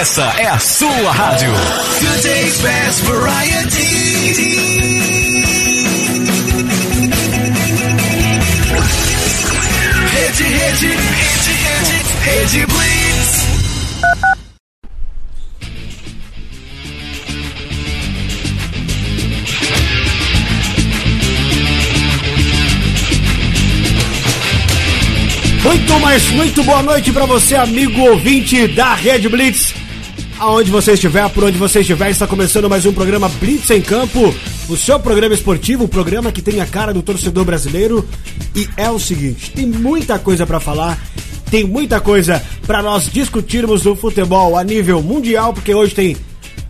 Essa é a sua rádio. Today's best variety. Rede, rede, rede, rede, rede Blitz. Muito, mas muito boa noite para você, amigo ouvinte da Red Blitz. Aonde você estiver, por onde você estiver, está começando mais um programa Blitz em Campo, o seu programa esportivo, o programa que tem a cara do torcedor brasileiro. E é o seguinte, tem muita coisa para falar, tem muita coisa para nós discutirmos do futebol a nível mundial, porque hoje tem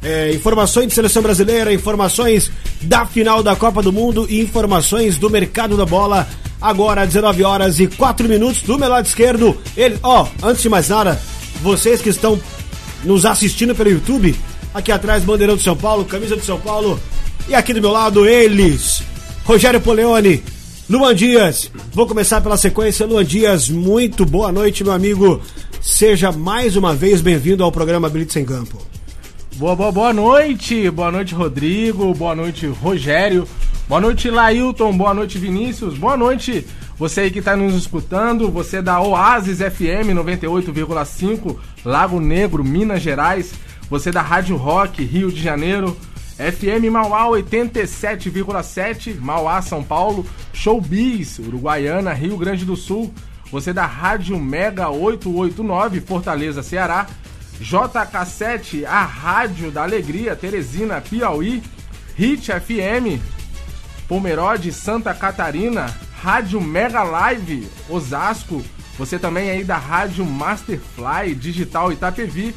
é, informações de seleção brasileira, informações da final da Copa do Mundo e informações do mercado da bola. Agora, 19 horas e 4 minutos do meu lado esquerdo. Ele, ó, antes de mais nada, vocês que estão nos assistindo pelo YouTube, aqui atrás, bandeirão de São Paulo, camisa de São Paulo, e aqui do meu lado, eles, Rogério Poleone, Luan Dias. Vou começar pela sequência. Luan Dias, muito boa noite, meu amigo. Seja mais uma vez bem-vindo ao programa Blitz em Campo. Boa, boa, boa noite, boa noite Rodrigo, boa noite Rogério, boa noite Lailton, boa noite Vinícius, boa noite você aí que está nos escutando, você da Oasis FM 98,5, Lago Negro, Minas Gerais, você da Rádio Rock, Rio de Janeiro, FM Mauá 87,7, Mauá, São Paulo, Showbiz, Uruguaiana, Rio Grande do Sul, você da Rádio Mega 889, Fortaleza, Ceará, JK7, a Rádio da Alegria, Teresina, Piauí, Hit FM, Pomerode, Santa Catarina, Rádio Mega Live, Osasco, você também aí da Rádio Masterfly, Digital Itapevi,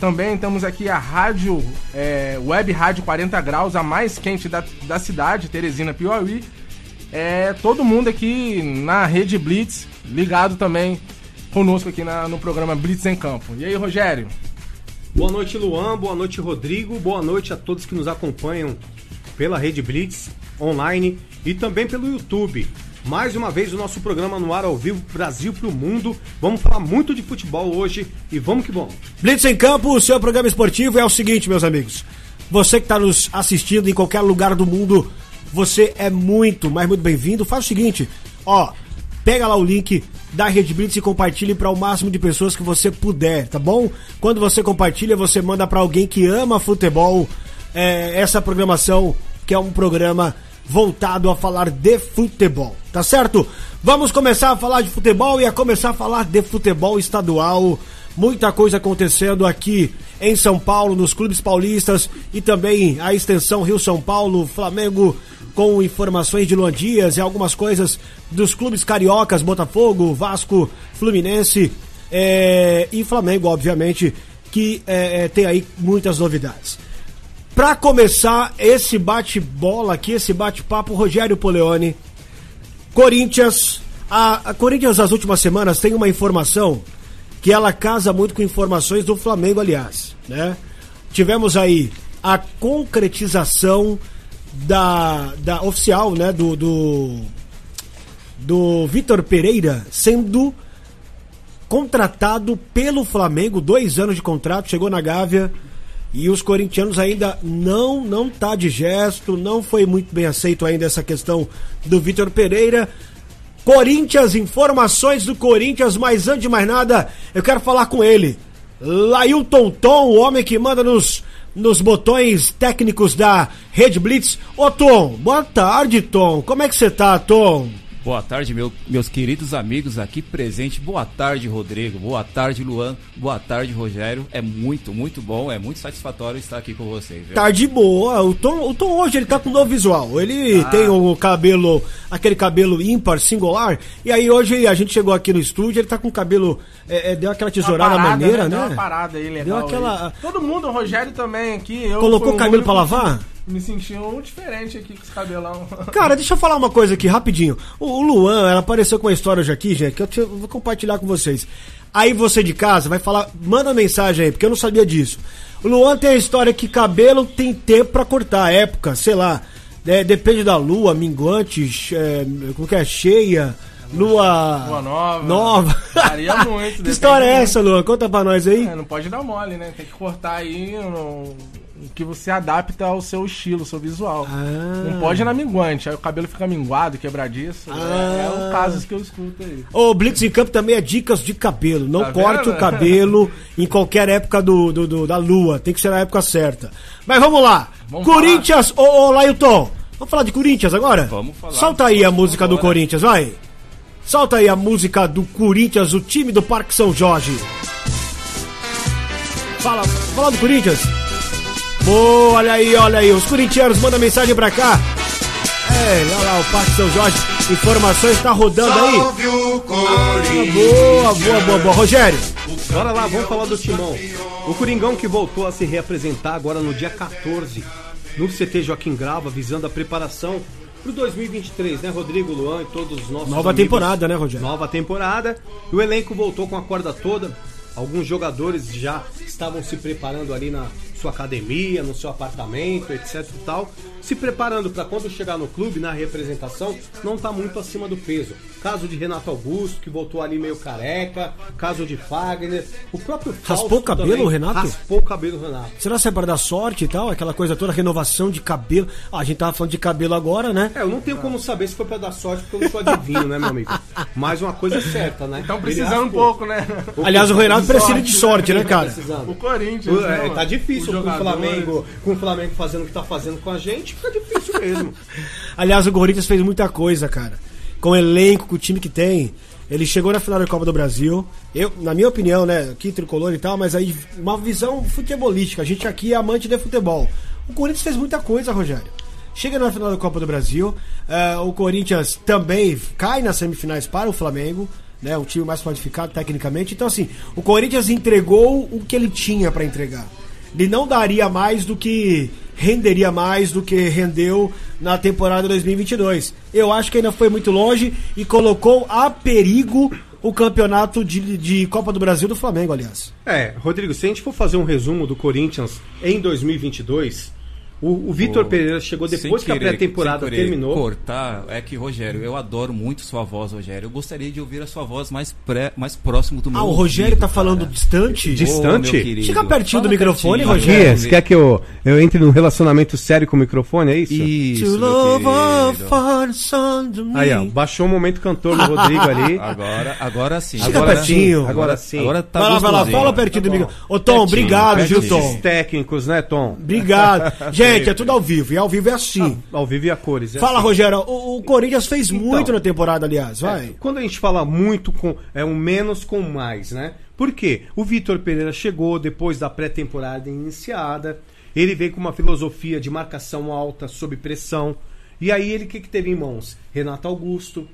também temos aqui a Rádio, é, Web Rádio 40 Graus, a mais quente da, da cidade, Teresina, Piauí, é, todo mundo aqui na Rede Blitz, ligado também conosco aqui na, no programa Blitz em Campo. E aí, Rogério? Boa noite, Luan. Boa noite, Rodrigo. Boa noite a todos que nos acompanham pela Rede Blitz online e também pelo YouTube. Mais uma vez o nosso programa no ar ao vivo Brasil para o mundo. Vamos falar muito de futebol hoje e vamos que vamos. Blitz em Campo, o seu programa esportivo é o seguinte, meus amigos. Você que está nos assistindo em qualquer lugar do mundo, você é muito, mas muito bem-vindo. Faz o seguinte, ó, pega lá o link da Rede Blitz e compartilhe para o máximo de pessoas que você puder, tá bom? Quando você compartilha, você manda para alguém que ama futebol é, essa programação, que é um programa voltado a falar de futebol, tá certo? Vamos começar a falar de futebol e a começar a falar de futebol estadual. Muita coisa acontecendo aqui em São Paulo, nos clubes paulistas e também a extensão Rio-São Paulo, Flamengo com informações de Luan Dias e algumas coisas dos clubes cariocas, Botafogo, Vasco, Fluminense é, e Flamengo, obviamente, que é, tem aí muitas novidades. Para começar esse bate-bola aqui, esse bate-papo, Rogério Poleone, Corinthians, a, a Corinthians nas últimas semanas tem uma informação que ela casa muito com informações do Flamengo, aliás, né? Tivemos aí a concretização da, da oficial, né, do do, do Vitor Pereira sendo contratado pelo Flamengo, dois anos de contrato, chegou na Gávea e os corintianos ainda não não tá de gesto, não foi muito bem aceito ainda essa questão do Vitor Pereira. Corinthians, informações do Corinthians, mas antes de mais nada, eu quero falar com ele. Lailton Tom, o homem que manda nos, nos botões técnicos da Red Blitz. Ô Tom, boa tarde, Tom. Como é que você tá, Tom? Boa tarde, meu, meus queridos amigos aqui presentes. Boa tarde, Rodrigo. Boa tarde, Luan. Boa tarde, Rogério. É muito, muito bom, é muito satisfatório estar aqui com vocês. Viu? Tarde boa. O Tom, o Tom hoje ele tá com um novo visual. Ele ah. tem o cabelo, aquele cabelo ímpar, singular. E aí hoje a gente chegou aqui no estúdio, ele tá com o cabelo, é, é, deu aquela tesourada parada, maneira, né? Deu uma parada aí legal. Deu aquela... aí. Todo mundo, o Rogério também aqui. eu Colocou o cabelo único pra que lavar? Me senti um diferente aqui com esse cabelão. Cara, deixa eu falar uma coisa aqui, rapidinho. O, Luan, ela apareceu com uma história hoje aqui, gente, que eu, te- eu vou compartilhar com vocês. Aí você de casa vai falar, manda mensagem aí, porque eu não sabia disso. O Luan tem a história que cabelo tem tempo pra cortar, época, sei lá. é, depende da lua, minguante, é, como que é, cheia, Lua, Lua nova. nova. Varia muito, que história é essa, Lua? Conta pra nós aí. É, não pode dar mole, né? Tem que cortar aí no, que você adapta ao seu estilo, ao seu visual. Ah. Não pode ir na minguante, aí o cabelo fica minguado, quebradiço. Ah. É, é o caso que eu escuto aí. O Blitz em Campo também é dicas de cabelo. Não Tá corte o cabelo em qualquer época do, do- do- da lua. Tem que ser na época certa. Mas vamos lá. Vamos Corinthians, ô, ô Lailton. Vamos falar de Corinthians agora? Vamos falar. Solta aí a música do. Corinthians, vai. Solta aí a música do Corinthians, o time do Parque São Jorge. Fala, fala do Corinthians. Boa, olha aí, olha aí. Os corintianos mandam mensagem pra cá. É, olha lá, o Parque São Jorge. Informações tá rodando aí. Salve o Ah, boa, boa, boa, boa. Rogério. Bora lá, vamos falar do Timão. O Coringão que voltou a se reapresentar agora no dia 14, no CT Joaquim Grava, visando a preparação pro 2023, né, Rodrigo, Luan e todos os nossos Nova amigos. temporada, né, Rogério? Nova temporada. O elenco voltou com a corda toda. Alguns jogadores já estavam se preparando ali na sua academia, no seu apartamento, etc e tal, se preparando para quando chegar no clube, na representação, não tá muito acima do peso. Caso de Renato Augusto, que voltou ali meio careca, caso de Fagner, o próprio Raspou Fausto o cabelo, também Renato? Raspou o cabelo, Renato. Será que é para dar sorte e tal? Aquela coisa toda, renovação de cabelo. Ah, a gente tava falando de cabelo agora, né? É, eu não tenho como saber se foi pra dar sorte, porque eu não sou adivinho, né, meu amigo? Mas uma coisa é certa, né? Estão Ele precisando um raspou. pouco, né? Aliás, o Renato precisa de sorte, né, Tá cara? O Corinthians. É, né, tá difícil Com o. Flamengo, com o Flamengo fazendo o que tá fazendo com a gente, fica difícil mesmo. Aliás, o Corinthians fez muita coisa, cara. Com o elenco, com o time que tem. Ele chegou na final da Copa do Brasil. Eu, na minha opinião, né, aqui tricolor e tal, mas aí uma visão futebolística. A gente aqui é amante de futebol. O Corinthians fez muita coisa, Rogério. Chega na final da Copa do Brasil. eh, o Corinthians também cai nas semifinais para o Flamengo. Né, o time mais qualificado tecnicamente. Então, assim, o Corinthians entregou o que ele tinha para entregar. Ele não daria mais do que renderia mais do que rendeu na temporada 2022. Eu acho que ainda foi muito longe e colocou a perigo o campeonato de, de Copa do Brasil do Flamengo, aliás. É, Rodrigo, se a gente for fazer um resumo do Corinthians em 2022, o, o Vitor Pereira chegou depois que a querer- pré-temporada querer terminou. cortar, é que, Rogério, eu adoro muito sua voz, Rogério. Eu gostaria de ouvir a sua voz mais, pré, mais próximo do meu Ah, o Rogério ouvido, tá falando cara. distante? Dis- Distante? Querido. Fica pertinho do Fala microfone, pertinho, Rogério. Você quer que eu, eu entre num relacionamento sério com o microfone, é isso? Isso. Aí, ó, baixou o momento cantor no Rodrigo ali. Agora, agora sim. Fica agora pertinho. sim. Agora sim. Agora tá vai lá, vai lá, fala pertinho do Tá bom. microfone. Ô, Tom, Pertinho, obrigado, viu, pertinho. Tom? Esses técnicos, né, Tom? Obrigado. Gente, é tudo ao vivo. E ao vivo é assim. Ao vivo e a cores. é Fala, assim. Rogério. O, o Corinthians fez muito Então. na temporada, aliás. Vai. É, Quando a gente fala muito com. É um menos com mais, né? Por quê? O Vitor Pereira chegou depois da pré-temporada iniciada. Ele veio com uma filosofia de marcação alta, sob pressão. E aí ele o que, que teve em mãos? Renato Augusto,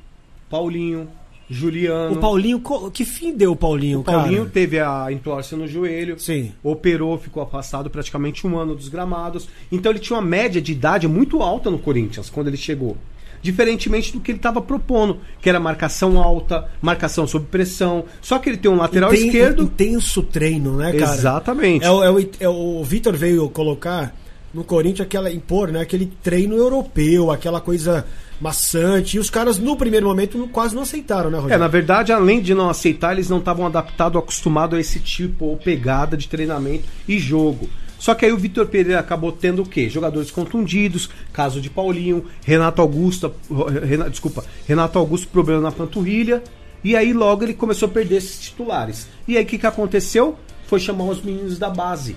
Paulinho, Juliano. O Paulinho, que fim deu o Paulinho, O Paulinho cara? teve a entorse no joelho. Sim. Operou, ficou afastado praticamente um ano dos gramados. Então ele tinha uma média de idade muito alta no Corinthians quando ele chegou. Diferentemente do que ele estava propondo, que era marcação alta, marcação sob pressão. Só que ele tem um lateral Tem esquerdo. intenso treino, né, cara? Exatamente. É, o- é o, é o Vitor veio colocar no Corinthians aquela impor, né, aquele treino europeu, aquela coisa maçante. E os caras no primeiro momento quase não aceitaram, né, É, Rogério? na verdade, além de não aceitar, eles não estavam adaptados, acostumados a esse tipo ou pegada de treinamento e jogo. Só que aí o Vitor Pereira acabou tendo o quê? Jogadores contundidos, caso de Paulinho, Renato Augusto, desculpa, Renato Augusto problema na panturrilha, e aí logo ele começou a perder esses titulares. E aí o que, que aconteceu? Foi chamar os meninos da base.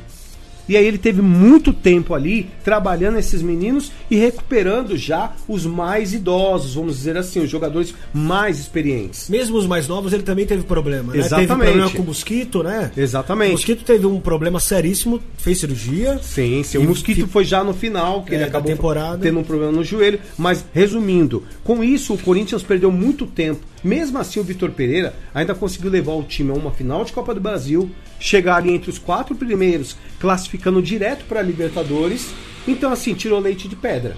E aí ele teve muito tempo ali trabalhando esses meninos e recuperando já os mais idosos, vamos dizer assim, os jogadores mais experientes. Mesmo os mais novos, ele também teve problema, né? Exatamente. Teve problema com o Mosquito, né? Exatamente. O Mosquito teve um problema seríssimo, fez cirurgia. Sim, sim. O Mosquito que- foi já no final, que É, ele acabou temporada. tendo um problema no joelho. Mas, resumindo, com isso o Corinthians perdeu muito tempo. Mesmo assim, o Vitor Pereira ainda conseguiu levar o time a uma final de Copa do Brasil, chegar ali entre os quatro primeiros, classificando direto para a Libertadores. Então, assim, tirou leite de pedra.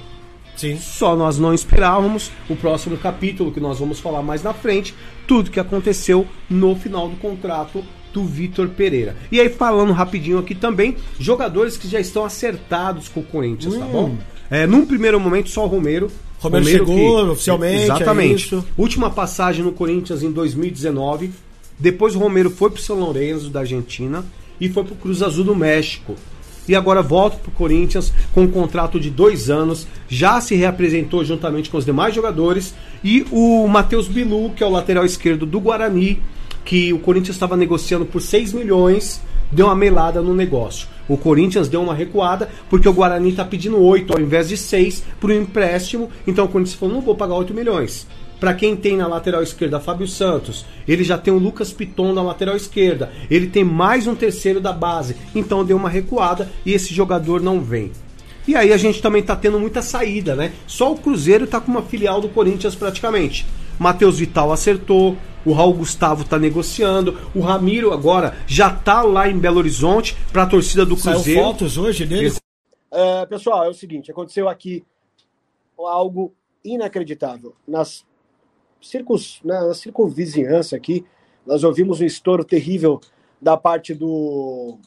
Sim. Só nós não esperávamos o próximo capítulo que nós vamos falar mais na frente, tudo que aconteceu no final do contrato do Vitor Pereira. E aí falando rapidinho aqui também, jogadores que já estão acertados com o Corinthians, tá bom? É, num primeiro momento só o Romero, Romero chegou oficialmente, é Exatamente. isso. Última passagem no Corinthians em 2019. Depois o Romero foi pro São Lourenço da Argentina e foi pro Cruz Azul do México. E agora volta pro Corinthians com um contrato de dois anos. Já se reapresentou juntamente com os demais jogadores. E o Matheus Bilu, que é o lateral esquerdo do Guarani, que o Corinthians estava negociando por 6 milhões, deu uma melada no negócio. O Corinthians deu uma recuada porque o Guarani está pedindo 8 ao invés de 6 por um empréstimo. Então o Corinthians falou: não vou pagar 8 milhões. Para quem tem na lateral esquerda Fábio Santos, ele já tem o Lucas Piton na lateral esquerda, ele tem mais um terceiro da base. Então deu uma recuada e esse jogador não vem. E aí a gente também tá tendo muita saída, né? Só o Cruzeiro tá com uma filial do Corinthians praticamente. Matheus Vital acertou, o Raul Gustavo tá negociando, o Ramiro agora já tá lá em Belo Horizonte para a torcida do Saiu Cruzeiro. fotos hoje dele. É, pessoal, é o seguinte, aconteceu aqui algo inacreditável. Nas, circus, na, na circunvizinhança aqui, nós ouvimos um estouro terrível da parte do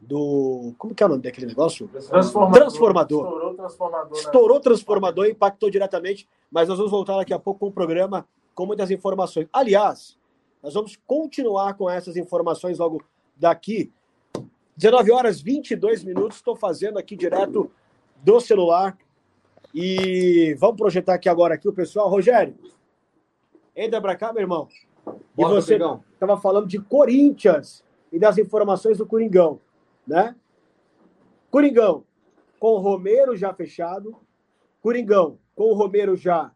do como que é o nome daquele negócio? Transformador. Estourou o transformador. né? Estourou o transformador e impactou diretamente, mas nós vamos voltar daqui a pouco com o programa com muitas informações. Aliás, nós vamos continuar com essas informações logo daqui. 19 horas 22 minutos, estou fazendo aqui direto do celular. E vamos projetar aqui agora aqui o pessoal. Rogério, entra pra cá, meu irmão. E Bora, você estava falando de Corinthians e das informações do Coringão, né? Coringão, com o Romero já fechado, Coringão, com o Romero já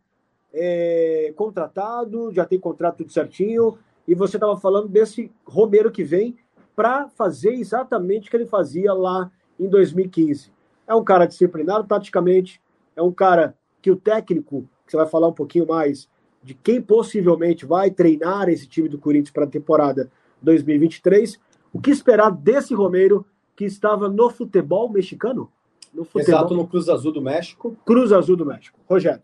é, contratado, já tem contrato tudo certinho, e você estava falando desse Romero que vem para fazer exatamente o que ele fazia lá em 2015. É um cara disciplinado taticamente, é um cara que o técnico, que você vai falar um pouquinho mais de quem possivelmente vai treinar esse time do Corinthians para a temporada 2023. O que esperar desse Romero que estava no futebol mexicano? No futebol Exato, no Cruz Azul do México. Cruz Azul do México. Rogério.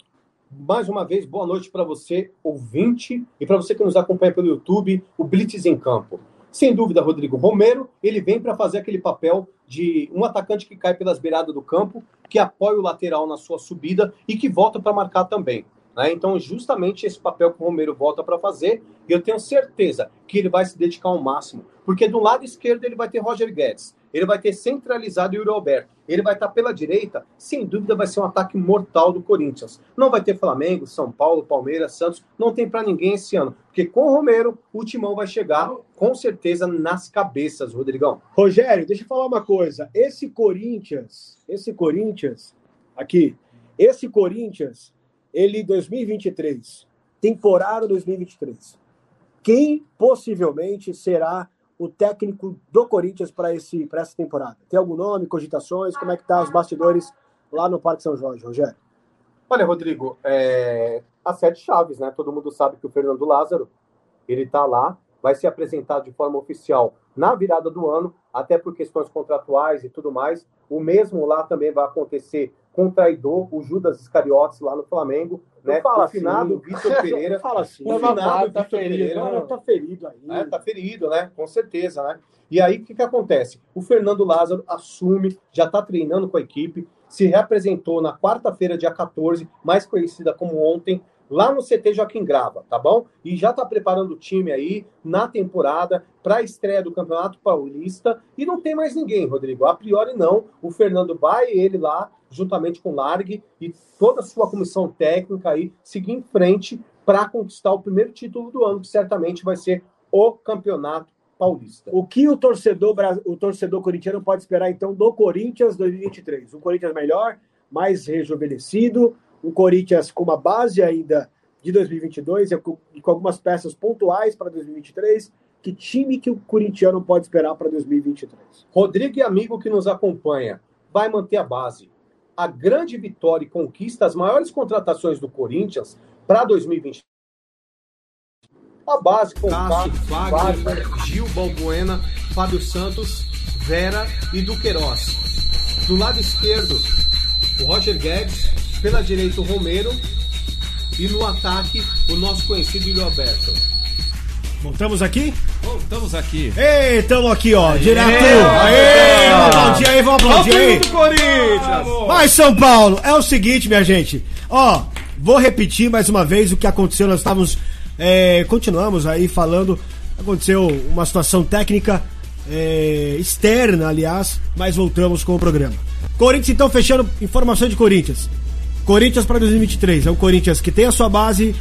Mais uma vez, boa noite para você, ouvinte, e para você que nos acompanha pelo YouTube, o Blitz em Campo. Sem dúvida, Rodrigo Romero, ele vem para fazer aquele papel de um atacante que cai pelas beiradas do campo, que apoia o lateral na sua subida e que volta para marcar também. Né? Então, justamente esse papel que o Romero volta para fazer, e eu tenho certeza que ele vai se dedicar ao máximo, porque do lado esquerdo ele vai ter Roger Guedes, ele vai ter centralizado o Yuri Alberto, ele vai estar pela direita, sem dúvida vai ser um ataque mortal do Corinthians. Não vai ter Flamengo, São Paulo, Palmeiras, Santos, não tem para ninguém esse ano, porque com o Romero, o Timão vai chegar com certeza nas cabeças, Rodrigão. Rogério, deixa eu falar uma coisa. Esse Corinthians, esse Corinthians, aqui, esse Corinthians, ele 2023, temporada 2023. Quem possivelmente será o técnico do Corinthians para esse para essa temporada? Tem algum nome, cogitações? Como é que tá os bastidores lá no Parque São Jorge, Rogério? Olha, Rodrigo, é... as sete chaves, né? Todo mundo sabe que o Fernando Lázaro, ele tá lá, vai ser apresentado de forma oficial na virada do ano, até por questões contratuais e tudo mais. O mesmo lá também vai acontecer com o traidor, o Judas Iscariotes lá no Flamengo, né? fala o finado assim. Vitor Pereira. Não fala assim. O finado tá Vitor ferido, Pereira. Cara, tá ferido aí. né? Tá ferido, né? Com certeza, né? E aí, o que, que acontece? O Fernando Lázaro assume, já tá treinando com a equipe, se reapresentou na quarta-feira, dia 14, mais conhecida como ontem, lá no CT Joaquim Grava, tá bom? E já tá preparando o time aí na temporada para a estreia do Campeonato Paulista. E não tem mais ninguém, Rodrigo. A priori, não. O Fernando vai, ele lá, juntamente com o Largue e toda a sua comissão técnica aí, seguir em frente para conquistar o primeiro título do ano, que certamente vai ser o Campeonato Paulista. O que o torcedor, o torcedor corintiano pode esperar, então, do Corinthians 2023? Um Corinthians melhor, mais rejuvenescido, um Corinthians com uma base ainda de 2022 e com e com algumas peças pontuais para 2023. Que time que o corintiano pode esperar para 2023? Rodrigo e amigo que nos acompanha, vai manter a base. A grande vitória e conquista, as maiores contratações do Corinthians para 2023. A base com Cássio, Cássio, Fagner, Gil Balbuena, Fábio Santos, Vera e Duqueiroz. Do lado esquerdo, o Roger Guedes, pela direita o Romero e no ataque o nosso conhecido Yuri Alberto. Voltamos aqui? Voltamos aqui. Ei, estamos aqui, ó, direto. ó, Aê, aplaudir aí, vamos aplaudir o aí. do Corinthians! Vai, São Paulo! É o seguinte, minha gente. Ó, vou repetir mais uma vez o que aconteceu. Nós estávamos. é, continuamos aí falando. Aconteceu uma situação técnica é, externa, aliás, mas voltamos com o programa. Corinthians, então, fechando informação de Corinthians. Corinthians para 2023. É um Corinthians que tem a sua base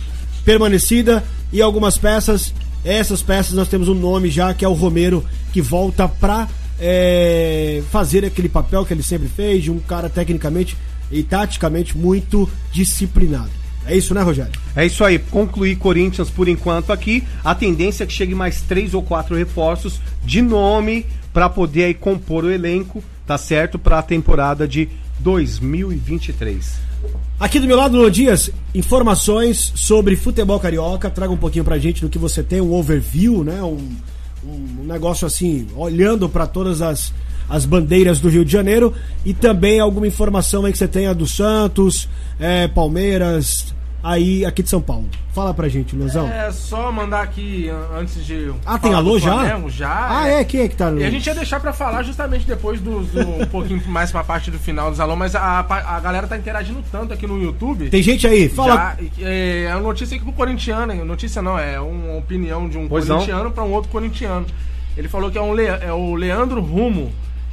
permanecida e algumas peças. Essas peças nós temos um nome já, que é o Romero, que volta pra é, fazer aquele papel que ele sempre fez, de um cara tecnicamente e taticamente muito disciplinado. É isso, né, Rogério? É isso aí, concluir Corinthians por enquanto aqui. A tendência é que chegue mais três ou quatro reforços de nome para poder aí compor o elenco, tá certo? Para a temporada de 2023. Aqui do meu lado, Luan Dias, informações sobre futebol carioca. Traga um pouquinho pra gente do que você tem, um overview, né? Um, um negócio assim, olhando pra todas as, as bandeiras do Rio de Janeiro. E também alguma informação aí que você tenha do Santos, é, Palmeiras, aí aqui de São Paulo. Fala pra gente, Luanzão. É só mandar aqui an- antes de. ah, tem alô já? Flamengo, Já. Ah, é? Quem é que tá no. E a gente ia deixar pra falar justamente depois do, do- um pouquinho mais pra parte do final dos alô, mas a, a galera tá interagindo tanto aqui no YouTube. Tem gente aí? Fala. Já, é, é uma notícia aqui pro corintiano, hein? notícia não, é uma opinião de um Pois não. corintiano pra um outro corintiano. Ele falou que é, um Le- é o Leandro Rumo,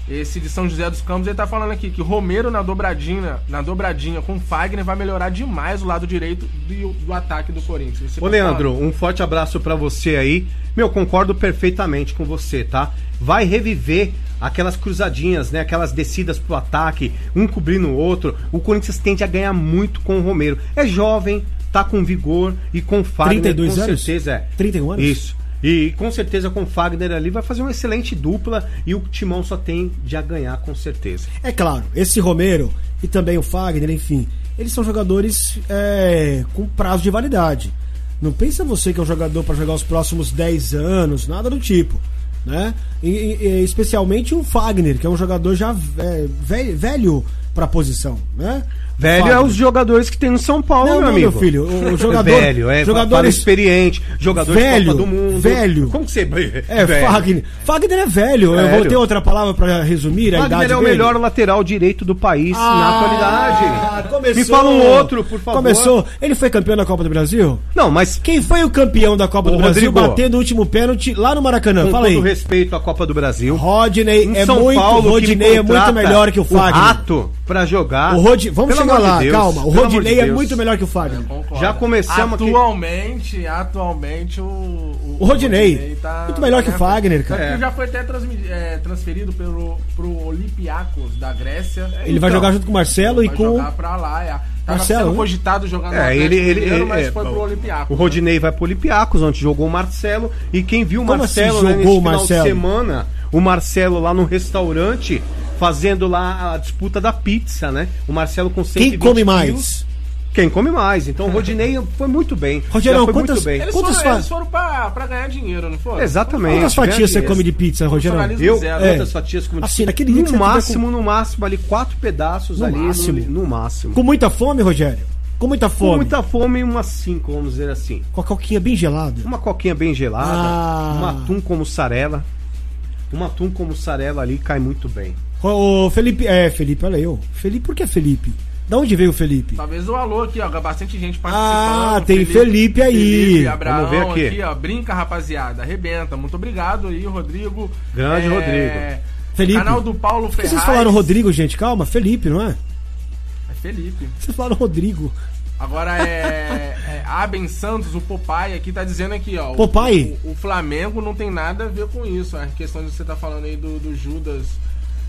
esse de São José dos Campos, ele tá falando aqui que Romero na dobradinha, na dobradinha com Fagner vai melhorar demais o lado direito do, do ataque do Corinthians. Você Ô Leandro, um forte abraço pra você aí. Meu, concordo perfeitamente com você, tá? Vai reviver aquelas cruzadinhas, né? Aquelas descidas pro ataque, um cobrindo o outro. O Corinthians tende a ganhar muito com o Romero. É jovem, tá com vigor e com Fagner 32 com anos? certeza é. 31 anos? Isso. E com certeza com o Fagner ali vai fazer uma excelente dupla e o Timão só tem de a ganhar com certeza. É claro, esse Romero e também o Fagner, enfim, eles são jogadores é, com prazo de validade. Não pensa você que é um jogador para jogar os próximos 10 anos, nada do tipo. Né? E, e- especialmente o Fagner, que é um jogador já é, velho, velho para a posição. Né? Velho Fagner. é os jogadores que tem no São Paulo, Não, meu amigo. meu filho, o- o jogador- velho, é jogadores- experiente, jogador Velho, do Mundo. velho. Como que você É, velho. Fagner. Fagner é velho. Eu vou Velho. ter outra palavra para resumir a Fagner idade é o dele? melhor lateral direito do país na atualidade. Ah, começou. Me fala um outro, por favor. Começou. Ele foi campeão da Copa do Brasil? Não, mas Quem foi o campeão da Copa Ô, do Brasil Rodrigo. batendo o último pênalti lá no Maracanã? com Fala todo aí. respeito à Copa do Brasil. Rodney em é São muito, Paulo, que Rodinei é muito melhor que o Fagner. rato pra jogar. O Rod... Vamos Pelo chegar de lá, Deus, calma. O de Rodinei é muito melhor que o Fagner. Já começamos aqui- atualmente, Atualmente, o. O Rodinei, muito melhor que o Fagner, cara. Tanto que É. já foi até é, transferido pelo, pro Olympiacos da Grécia. Ele vai Então, jogar junto com o Marcelo e Vai com. jogar pra lá. É. Tava Marcelo, sendo né? cogitado jogar no É, ele, ele, ele- mas é, foi pro Olympiacos. O Rodinei vai pro Olympiacos, onde jogou o Marcelo. E quem viu o Como Marcelo assim né, nesse o final Marcelo? de semana, o Marcelo lá no restaurante, fazendo lá a disputa da pizza, né? O Marcelo com 120 Quem come quilos. mais? Quem come mais. Então o Rodinei foi muito bem. Rogério, Já foi quantas- muito bem. Eles Quantas foram, eles foram pra, pra ganhar dinheiro, não foram? Exatamente. Quantas fatias você come de pizza, Rogério? Funcionalismo Eu, zero. É. quantas fatias como Assim, naquele No máximo, no máximo, ali, quatro pedaços No ali. no- máximo? No, máximo. Com muita fome, Rogério? Com muita Com fome. muita fome, umas cinco, vamos dizer assim. Com a coquinha bem gelada. Uma coquinha bem gelada, Ah. um atum com mussarela. Um atum com mussarela ali cai muito bem. Ô, Felipe. É, Felipe, olha eu. Felipe, por que Felipe? Da onde veio o Felipe? Talvez o alô aqui, ó. Bastante gente participando. Ah, tem Felipe aí. Felipe, Abraão Vamos ver aqui. ó. Brinca, rapaziada. Arrebenta. Muito obrigado aí, Rodrigo. Grande Rodrigo. Felipe. Canal do Paulo Ferraz. vocês falaram Rodrigo, gente? Calma, Felipe, não é? É Felipe. Vocês falaram Rodrigo. Agora é, é Aben Santos, o Popeye aqui tá dizendo aqui, ó. o- Popeye? O, o Flamengo não tem nada a ver com isso. A questão de você tá falando aí do, do Judas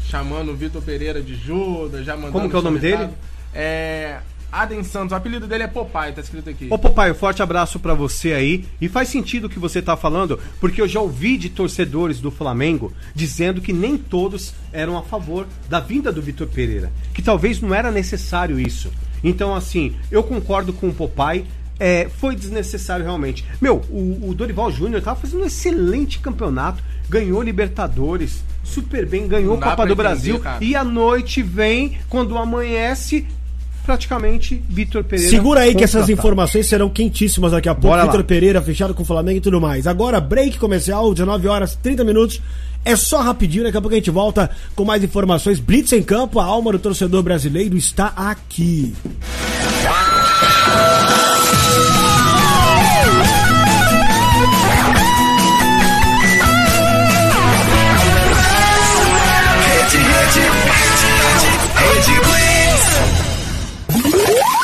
chamando o Vitor Pereira de Judas, já mandando. Como que é o nome dele? É. Aden Santos, o apelido dele é Popeye, tá escrito aqui. Ô papai, um forte abraço pra você aí. E faz sentido o que você tá falando, porque eu já ouvi de torcedores do Flamengo dizendo que nem todos eram a favor da vinda do Vitor Pereira. Que talvez não era necessário isso. Então, assim, eu concordo com o Popeye. É, foi desnecessário realmente. Meu, o, o Dorival Júnior tava fazendo um excelente campeonato, ganhou Libertadores, super bem, ganhou dá Copa do entender, Brasil. cara. E a noite vem, quando amanhece, praticamente Vitor Pereira. Segura aí que essas informações serão quentíssimas daqui a pouco. Vitor Pereira fechado com o Flamengo e tudo mais. Agora, break comercial, 19 horas 30 minutos. É só rapidinho, daqui a pouco a gente volta com mais informações. Blitz em campo, a alma do torcedor brasileiro está aqui.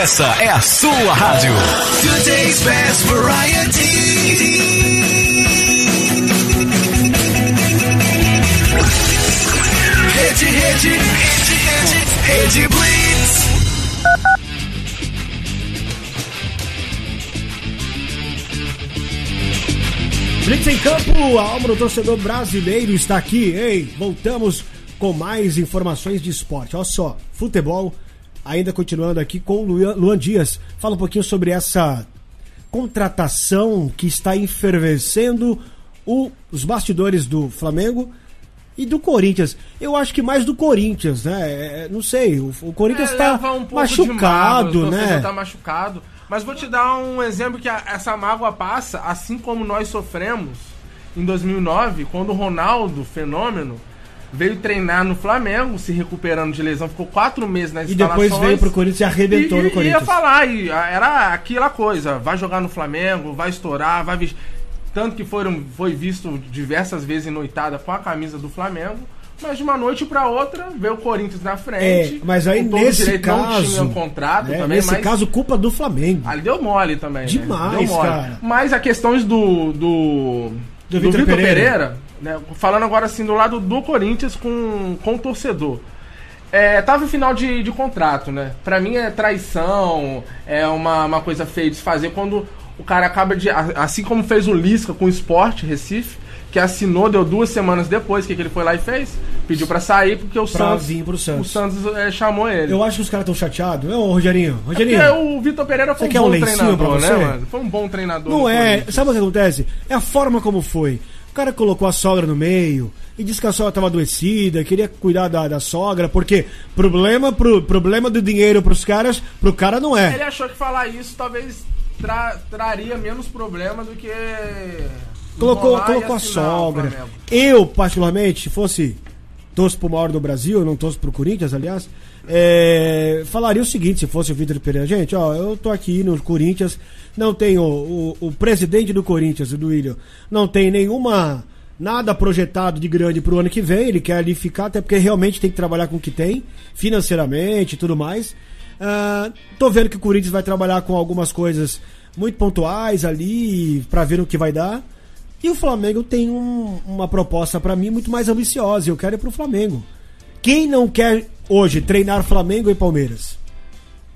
Essa é a sua rádio. Today's best variety. Rede, rede, rede, rede, rede Blitz. Blitz em campo, a alma do torcedor brasileiro está aqui. Ei, voltamos com mais informações de esporte. Olha só, futebol, ainda continuando aqui com o Luan, Dias. Fala um pouquinho sobre essa contratação que está enfervescendo o- os bastidores do Flamengo e do Corinthians. Eu acho que mais do Corinthians, né? É, não sei, o, o Corinthians É, está leva um pouco de machucado, torcedor né? Tá machucado. Mas vou te dar um exemplo que a- essa mágoa passa, assim como nós sofremos em 2009, quando o Ronaldo, fenômeno, veio treinar no Flamengo, se recuperando de lesão, ficou quatro meses nas E depois instalações. veio pro Corinthians e arrebentou e, no e Corinthians. ia falar, e era aquela coisa, vai jogar no Flamengo, vai estourar, vai. Tanto que foram, foi visto diversas vezes em noitada com a camisa do Flamengo, mas de uma noite pra outra veio o Corinthians na É, frente. mas aí nesse direito, não caso, tinha um contrato né, também, nesse caso culpa do Flamengo. ali deu mole também. né? Demais, Deu mole. cara. Mas a questões do do, Do do Vitor Pereira. Pereira, né, falando agora assim do lado do Corinthians com, com o torcedor. É, tava em final de, de contrato, né? Pra mim é traição, é uma, uma coisa feia de se fazer quando o cara acaba de. Assim como fez o Lisca com o Sport Recife, que assinou, deu duas semanas depois, o que, que ele foi lá e fez? Pediu pra sair porque o Pra Santos. vir pro Santos. O Santos é, chamou ele. Eu acho que os caras estão chateados. Ô, Rogerinho, Rogerinho. Porque o Vitor Pereira foi um um bom lencinho treinador, né, mano? Foi um bom treinador. Não é. Sabe o que acontece? É a forma como foi. O cara colocou a sogra no meio e disse que a sogra estava adoecida, queria cuidar da, da sogra, porque problema, pro, problema do dinheiro pros caras, pro cara não é. Ele achou que falar isso talvez tra- traria menos problema do que. Colocou, colocou a o sogra. Eu, particularmente, se fosse torço pro maior do Brasil, não torço pro Corinthians, aliás, é, falaria o seguinte, se fosse o Vitor Pereira, gente, ó, eu tô aqui no Corinthians, não tenho o, o presidente do Corinthians, o do William, não tem nenhuma nada projetado de grande pro ano que vem, ele quer ali ficar, até porque realmente tem que trabalhar com o que tem, financeiramente e tudo mais. Ah, tô vendo que o Corinthians vai trabalhar com algumas coisas muito pontuais ali, pra ver o que vai dar. E o Flamengo tem um- uma proposta pra mim muito mais ambiciosa. Eu quero ir pro Flamengo. Quem não quer hoje treinar Flamengo e Palmeiras?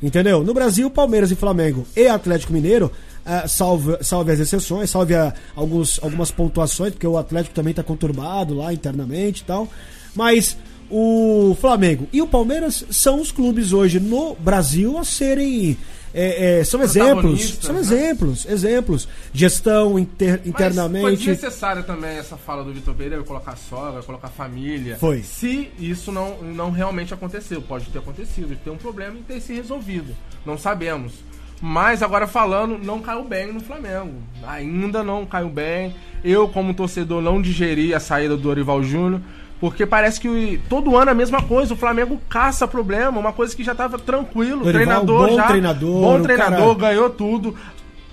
Entendeu? No Brasil, Palmeiras e Flamengo e Atlético Mineiro, ah, salve, salve as exceções, salve a- alguns, algumas pontuações, porque o Atlético também está conturbado lá internamente e tal. Mas o Flamengo e o Palmeiras são os clubes hoje no Brasil a serem. É, é, são exemplos. São né? exemplos, exemplos. Gestão inter- Mas foi internamente. desnecessária também essa fala do Vitor Pereira, colocar sogra, colocar família. Foi. Se isso não, não realmente aconteceu, pode ter acontecido, ter um problema e ter se resolvido. Não sabemos. Mas agora falando, não caiu bem no Flamengo. Ainda não caiu bem. Eu, como torcedor, não digeri a saída do Dorival Júnior. Porque parece que todo ano é a mesma coisa. O Flamengo caça problema, uma coisa que já estava tranquilo. Dorival, treinador bom já. treinador, Bom treinador, cara- ganhou tudo.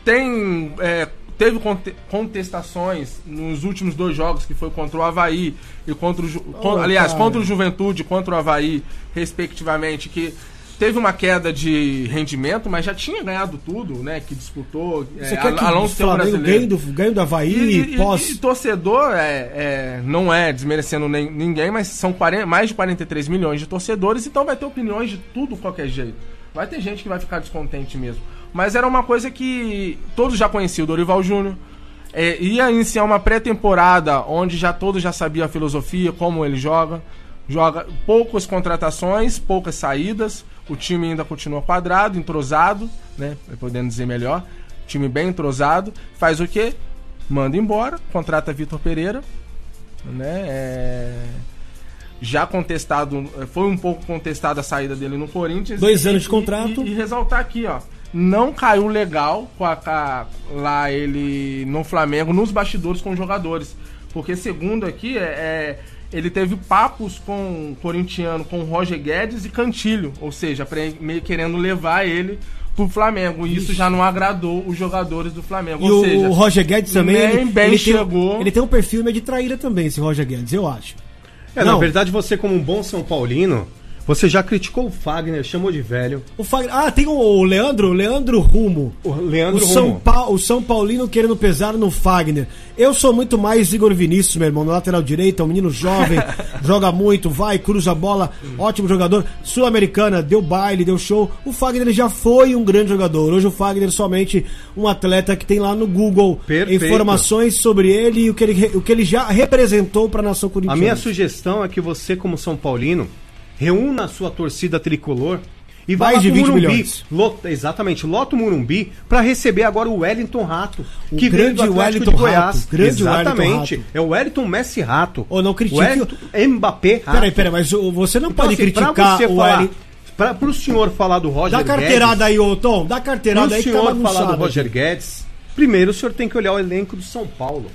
Tem é, teve conte- contestações nos últimos dois jogos, que foi contra o Havaí e contra o. Ju- aliás, cara. contra o Juventude e contra o Havaí, respectivamente, que teve uma queda de rendimento, mas já tinha ganhado tudo, né? Que disputou. Você é, quer que além o de ser Flamengo ganhe do, ganhe do Havaí E, e- pós... e torcedor é, é- não é desmerecendo nem- ninguém, mas são 40 mais de 43 milhões de torcedores, então vai ter opiniões de tudo qualquer jeito. Vai ter gente que vai ficar descontente mesmo. Mas era uma coisa que todos já conheciam, o Dorival Júnior. É, ia iniciar uma pré-temporada onde já todos já sabiam a filosofia, como ele joga. Joga poucas contratações, poucas saídas. O time ainda continua quadrado, entrosado, né? Podendo dizer melhor. Time bem entrosado. Faz o quê? Manda embora, contrata Vitor Pereira, né? É, Já contestado, foi um pouco contestada a saída dele no Corinthians. Dois E- anos de contrato. E, e ressaltar aqui, ó. Não caiu legal com a, a- lá ele no Flamengo, nos bastidores com os jogadores. Porque segundo aqui, é, é, ele teve papos com o corintiano, com o Roger Guedes e Cantilho. Ou seja, meio querendo levar ele pro Flamengo. E isso já não agradou os jogadores do Flamengo. E ou o, seja, o Roger Guedes também, nem ele, bem ele chegou. tem, ele tem um perfil meio de traíra também, esse Roger Guedes, eu acho. É, Não. na verdade, você, como um bom São Paulino, você já criticou o Fagner, chamou de velho. O Fagner- Ah, tem o Leandro, o Leandro Rumo. O Leandro o São, Rumo. Pa- o São Paulino querendo pesar no Fagner. Eu sou muito mais Igor Vinícius, meu irmão, no lateral direito, é um menino jovem, joga muito, vai, cruza a bola, ótimo jogador. Sul-Americana, deu baile, deu show. O Fagner já foi um grande jogador. Hoje o Fagner é somente um atleta que tem lá no Google Perfeito. informações sobre ele e o que ele, o que ele já representou para a nação A corintiana. minha sugestão é que você, como São Paulino, reúna a sua torcida tricolor e vá Mais de pro 20 Morumbi. milhões. Lota- exatamente, lota o Morumbi para receber agora o Wellington Rato, O que veio do grande Atlético Wellington de Goiás. Rato, grande exatamente, Wellington é o Wellington Messi Rato. Ô, não critique O Wellington Mbappé Rato. Peraí, peraí, mas o- você não Então, pode assim, criticar você o Wellington. pra, pro senhor falar do Roger Dá carteirada Guedes, aí, ô Tom. Dá carteirada Para aí o que tá senhor falar do Roger Guedes, primeiro o senhor tem que olhar o elenco do São Paulo.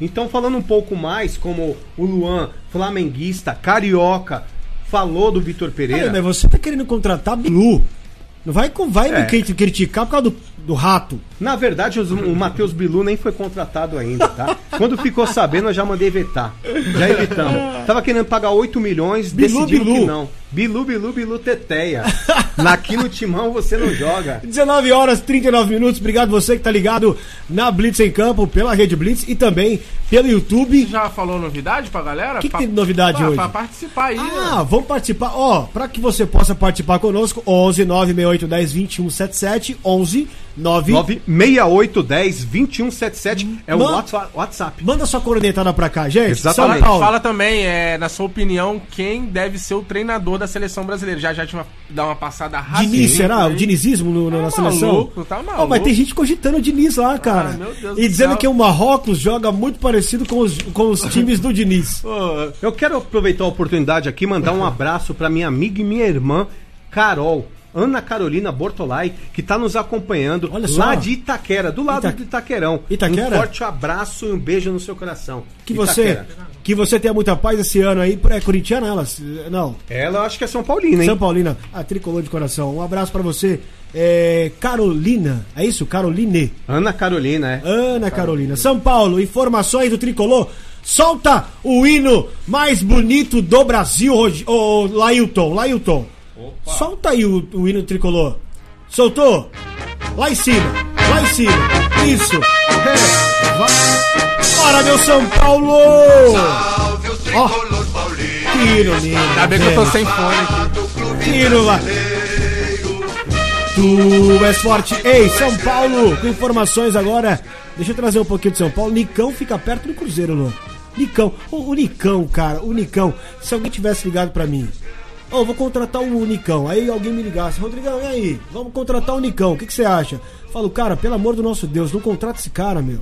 Então, falando um pouco mais, como o Luan, flamenguista, carioca, falou do Vitor Pereira. mas você tá querendo contratar Bilu. Não vai, vai É. me cri- criticar por causa do, do rato. Na verdade, os- o Matheus Bilu nem foi contratado ainda, tá? Quando ficou sabendo, eu já mandei vetar. Já evitamos. Tava querendo pagar 8 milhões, Bilu, decidiram Bilu. que não. Bilu, Bilu, Bilu, Teteia. Naqui no timão você não joga. 19 horas 39 minutos. Obrigado você que tá ligado na Blitz em Campo, pela Rede Blitz e também pelo YouTube. Já falou novidade pra galera? O que que Pra- tem de novidade pra- hoje? Pra participar aí. Ah, né? vamos participar. Ó, pra que você possa participar conosco, 11 968 10 21 77 11 9 96810 2177 é o Man- WhatsApp. Manda sua cornetada pra cá, gente. Exatamente. Paulo. Fala também, é, na sua opinião, quem deve ser o treinador da seleção brasileira. Já já te uma, dar uma passada rápida. Diniz, será? aí. O dinizismo no- no- na Tá seleção? maluco, tá maluco. Ó, mas tem gente cogitando o Diniz lá, cara. meu Deus e do dizendo céu. que o Marrocos joga muito parecido com os, com os times do Diniz. Eu quero aproveitar a oportunidade aqui e mandar um abraço para minha amiga e minha irmã, Carol. Ana Carolina Bortolai, que está nos acompanhando Olha só. lá de Itaquera, do lado Ita- de Itaquerão. Itaquera? Um forte abraço e um beijo no seu coração. Que você, Itaquera. que você tenha muita paz esse ano aí. É corintiana elas? Não. Ela eu acho que é São Paulina, hein? São Paulina. Ah, tricolor de coração. Um abraço pra você. É, Carolina. É isso? Caroline. Ana Carolina, é. Ana Carolina. São Paulo, informações do tricolor. Solta o hino mais bonito do Brasil, ô Lailton. Lailton. Solta aí o, o hino tricolor. Soltou? Lá em cima. Lá em cima. Isso. É. Vai. Bora, meu São Paulo! Ó, que hino lindo. Ainda bem que eu tô sem fone aqui. Tiro lá. Tu és forte. Ei, São Paulo, com informações agora. Deixa eu trazer um pouquinho de São Paulo. Nicão fica perto do Cruzeiro, Lô. Nicão. O, o Nicão, cara, o Nicão. Se alguém tivesse ligado pra mim. Ô, vou contratar o Nicão. Aí alguém me ligasse. Rodrigão, e aí? Vamos contratar o Nicão. O que, que você acha? Falo, cara, pelo amor do nosso Deus, não contrata esse cara, meu.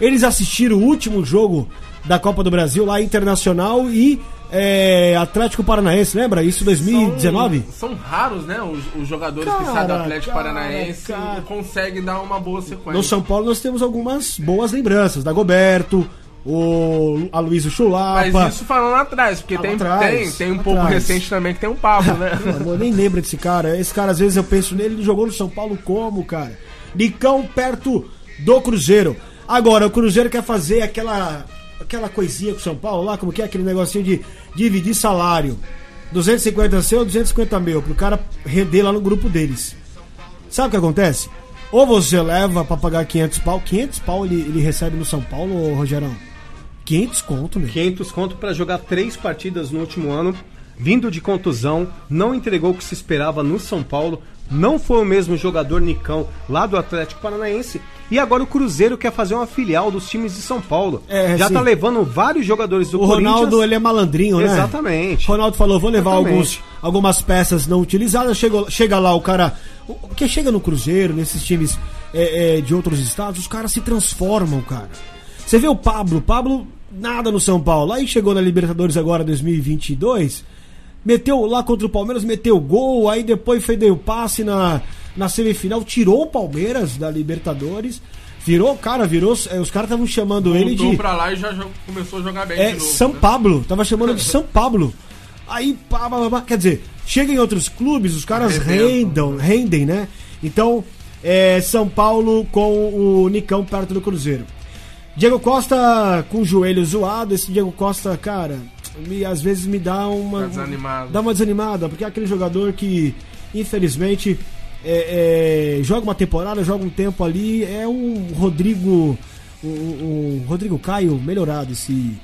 Eles assistiram o último jogo da Copa do Brasil lá internacional e é, Atlético Paranaense, lembra? Isso 2019? São, são raros, né? Os, os jogadores que Cara, saem do Atlético cara, Paranaense cara. conseguem dar uma boa sequência. No São Paulo nós temos algumas boas lembranças. Da Goberto, o Aloysio Chulapa. Mas isso falando atrás, porque Ah, tem, atrás, tem, tem um pouco atrás. recente também que tem um papo, né? Amor, nem lembra desse cara. Esse cara, às vezes, eu penso nele, ele jogou no São Paulo como, cara? Nicão perto do Cruzeiro. Agora, o Cruzeiro quer fazer aquela, aquela coisinha com o São Paulo lá, como que é aquele negocinho de dividir salário. 250 seu, 250 meu, pro cara render lá no grupo deles. Sabe o que acontece? Ou você leva pra pagar 500 pau, 500 pau ele, ele recebe no São Paulo, Rogerão? 500 conto, meu. 500 conto para jogar três partidas no último ano, vindo de contusão, não entregou o que se esperava no São Paulo, não foi o mesmo jogador Nicão lá do Atlético Paranaense. E agora o Cruzeiro quer fazer uma filial dos times de São Paulo. É, Já sim. tá levando vários jogadores do O Ronaldo, Corinthians. ele é malandrinho, né? Exatamente. Ronaldo falou, vou levar Exatamente. alguns, algumas peças não utilizadas. Chegou, chega lá o cara... o- Porque chega no Cruzeiro, nesses times é, é, de outros estados, os caras se transformam, cara. Você vê o Pablo, Pablo nada no São Paulo. Aí chegou na Libertadores agora 2022, meteu lá contra o Palmeiras, meteu gol, aí depois foi deu passe na, na semifinal, tirou o Palmeiras da Libertadores. Virou, cara, virou. é, Os caras estavam chamando ele Voltou de. pra lá e já começou a jogar bem É de novo. São né? Pablo, tava chamando de São Pablo. Aí, pá, pá, pá, quer dizer, chega em outros clubes, os caras rendam, rendem, né? Então, é, São Paulo com o Nicão perto do Cruzeiro. Diego Costa com o joelho zoado, esse Diego Costa, cara, me, às vezes me dá uma. Tá desanimado. Dá uma desanimada, porque é aquele jogador que, infelizmente, é, é, joga uma temporada, joga um tempo ali, é um Rodrigo. Um, um Rodrigo Caio melhorado, esse,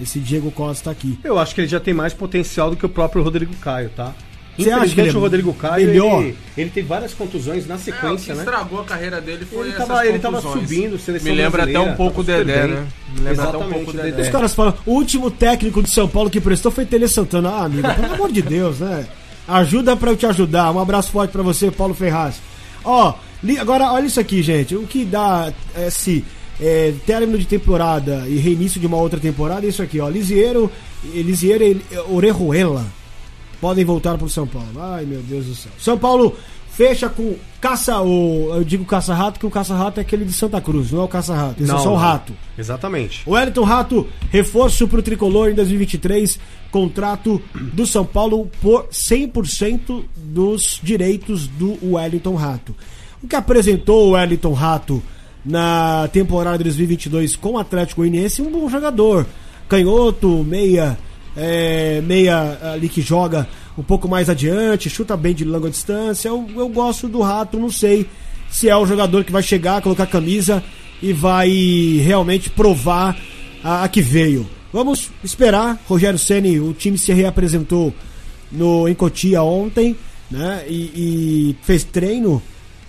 esse Diego Costa aqui. Eu acho que ele já tem mais potencial do que o próprio Rodrigo Caio, tá? Você acha que ele é o Rodrigo Caio, melhor? ele, ele tem várias contusões na É, o que sequência, né? estragou a carreira dele foi Ele essas tava- ele tava subindo, seleção Me lembra até um pouco o Dedé, né? Me lembra até um Exatamente, pouco o Dedé. Os caras falam, o último técnico de São Paulo que prestou foi Tele Santana. Ah, amigo, pelo amor de Deus, né? Ajuda pra eu te ajudar. Um abraço forte pra você, Paulo Ferraz. Ó, li- agora olha isso aqui, gente. O que dá esse é, término de temporada e reinício de uma outra temporada é isso aqui, ó. Lisieiro, Lisieiro Orejuela podem voltar pro São Paulo. Ai, meu Deus do céu. São Paulo fecha com caça, o, eu digo caça-rato, que o caça-rato é aquele de Santa Cruz, não é o caça-rato. Esse é só o não. rato. Exatamente. O Wellington Rato, reforço pro tricolor em 2023, contrato do São Paulo por 100% dos direitos do Wellington Rato. O que apresentou o Wellington Rato na temporada de 2022 com o Atlético Goianiense, um bom jogador. Canhoto, meia, é, meia ali que joga um pouco mais adiante, chuta bem de longa distância. Eu, eu gosto do Rato, não sei se é o jogador que vai chegar, colocar a camisa e vai realmente provar a, a que veio. Vamos esperar. Rogério Ceni, o time se reapresentou no em Cotia ontem, né? E, e fez treino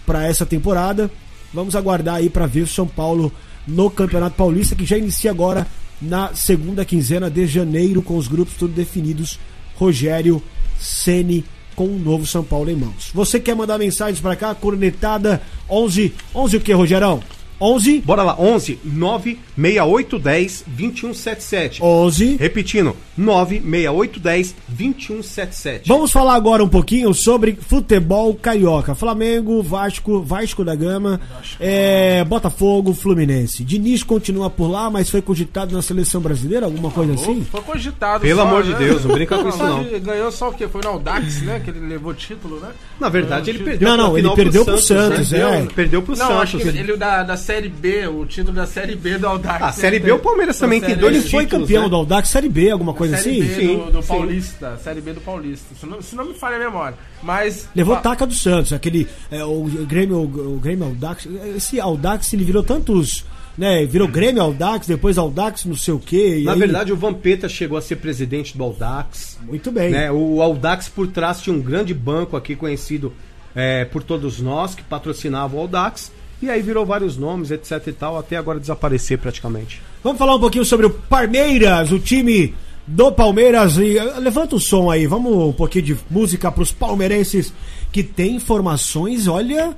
para essa temporada. Vamos aguardar aí para ver o São Paulo no Campeonato Paulista que já inicia agora na segunda quinzena de janeiro com os grupos tudo definidos. Rogério Ceni com o novo São Paulo em mãos. Você quer mandar mensagens para cá? Cornetada 11 11 o que, Rogerão? 11 Bora lá, 11 96810 2177. 11 Repetindo, 96810 2177. Vamos falar agora um pouquinho sobre futebol carioca. Flamengo, Vasco, Vasco da Gama, é, Botafogo, Fluminense. Diniz continua por lá, mas foi cogitado na seleção brasileira, alguma coisa assim? Foi cogitado. Pelo só, amor de né? Deus, não brinca com isso, não. Ele ganhou só o quê? Foi no Audax, né? Que ele levou título, né? Na verdade, ele perdeu Não, não, ele perdeu pro Santos, né? é. Perdeu, pro Não, Santos. acho que ele, ele da, da Série B, o título da Série B do Audax. Ah, né? Série B, o Palmeiras também tem dois Ele foi campeão né? do Audax Série B, alguma coisa Série assim? B Sim, do, do sim. Paulista. Série B do Paulista. Se não, se não me falha a memória. Mas. Levou fa- taca do Santos, aquele. é, o Grêmio, o Grêmio Audax. Esse Audax ele virou tantos. Né, virou Grêmio Audax, depois Audax não sei o que. Na verdade, o Vampeta chegou a ser presidente do Audax. muito bem. Né? O Audax por trás tinha um grande banco aqui conhecido é, por todos nós que patrocinava o Audax. E aí virou vários nomes, etc e tal, até agora desaparecer praticamente. Vamos falar um pouquinho sobre o Palmeiras, o time do Palmeiras. E, eh, levanta o som aí, vamos um pouquinho de música para os palmeirenses que tem informações. Olha,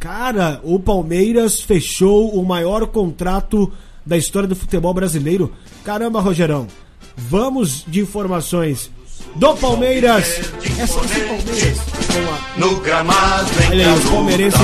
cara, o Palmeiras fechou o maior contrato da história do futebol brasileiro. Caramba, Rogerão, vamos de informações do Palmeiras. Essa, esse Palmeiras. No gramado Olha aí, os palmeirenses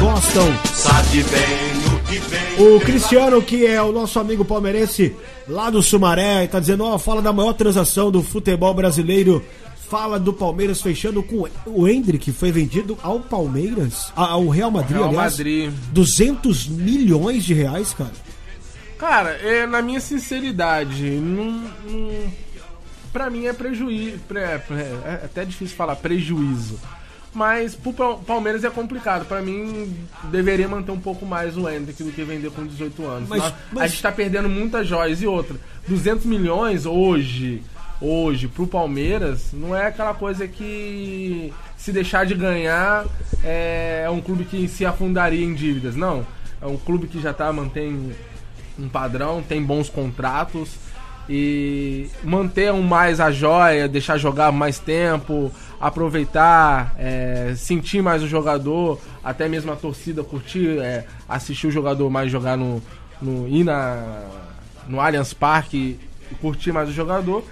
gostam Sabe bem o que vem. O Cristiano, que é o nosso amigo palmeirense lá do Sumaré, está dizendo: Ó, fala da maior transação do futebol brasileiro fala do Palmeiras fechando com o Hendrick, foi vendido ao Palmeiras, ao Real Madrid, Real aliás. Madrid. 200 milhões de reais, cara. Cara, é, na minha sinceridade, não, não, pra mim é prejuízo. é até difícil falar prejuízo. Mas pro Pal- Palmeiras é complicado. Pra mim, deveria manter um pouco mais o Hendrick do que vender com 18 anos. Mas- Nós- mas- A gente tá perdendo muitas joias. E outra, 200 milhões hoje, hoje, pro Palmeiras, não é aquela coisa que se deixar de ganhar é, é um clube que se afundaria em dívidas. Não. É um clube que já tá mantém um padrão, tem bons contratos e manter um mais a joia, deixar jogar mais tempo, aproveitar, é, sentir mais o jogador, até mesmo a torcida curtir, é, assistir o jogador mais jogar no, no ir na, no Allianz Parque e curtir mais o jogador.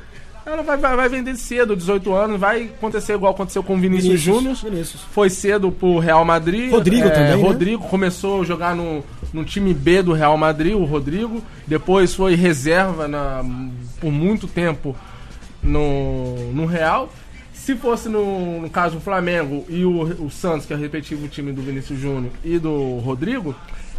Ela vai, vai, vai vender cedo, 18 anos, vai acontecer igual aconteceu com o Vinícius, Vinícius, Júnior. Vinícius. Foi cedo pro Real Madrid. Rodrigo é, também, né? Rodrigo começou a jogar no, no time B do Real Madrid, o Rodrigo. Depois foi reserva na, por muito tempo no, no Real. Se fosse no, no caso o Flamengo e o, o Santos, que é o respectivo time do Vinícius Júnior e do Rodrigo,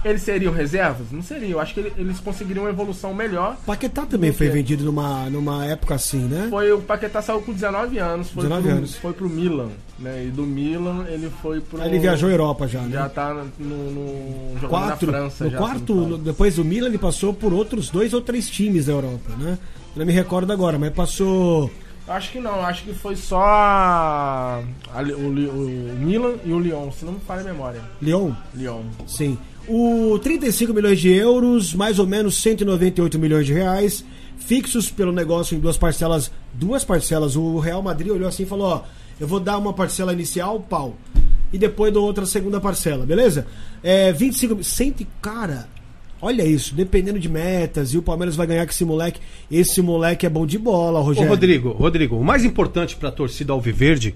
eles seriam reservas? Não seriam. Eu acho que ele- eles conseguiriam uma evolução melhor. Paquetá também foi vendido numa, numa época assim, né? Foi o Paquetá saiu com 19 anos, foi 19 pro, anos. foi pro Milan, né? E do Milan ele foi pro Aí ele viajou a Europa já, né? já tá no, no jogando Quatro, na França no já. quarto, depois do Milan, ele passou por outros dois ou três times da Europa, né? Eu não me recordo agora, mas passou. Acho que não, acho que foi só a- a- o, Li- o Milan e o Lyon, se não me falha a memória. Lyon? Lyon. Sim. O 35 milhões de euros, mais ou menos 198 milhões de reais, fixos pelo negócio em duas parcelas. Duas parcelas. O Real Madrid olhou assim e falou: Ó, eu vou dar uma parcela inicial, pau. E depois dou outra segunda parcela, beleza? É, 25 cento, cara. Olha isso, dependendo de metas, e o Palmeiras vai ganhar com esse moleque. Esse moleque é bom de bola, Ô, Rogério. Rodrigo, Rodrigo, o mais importante pra torcida Alviverde,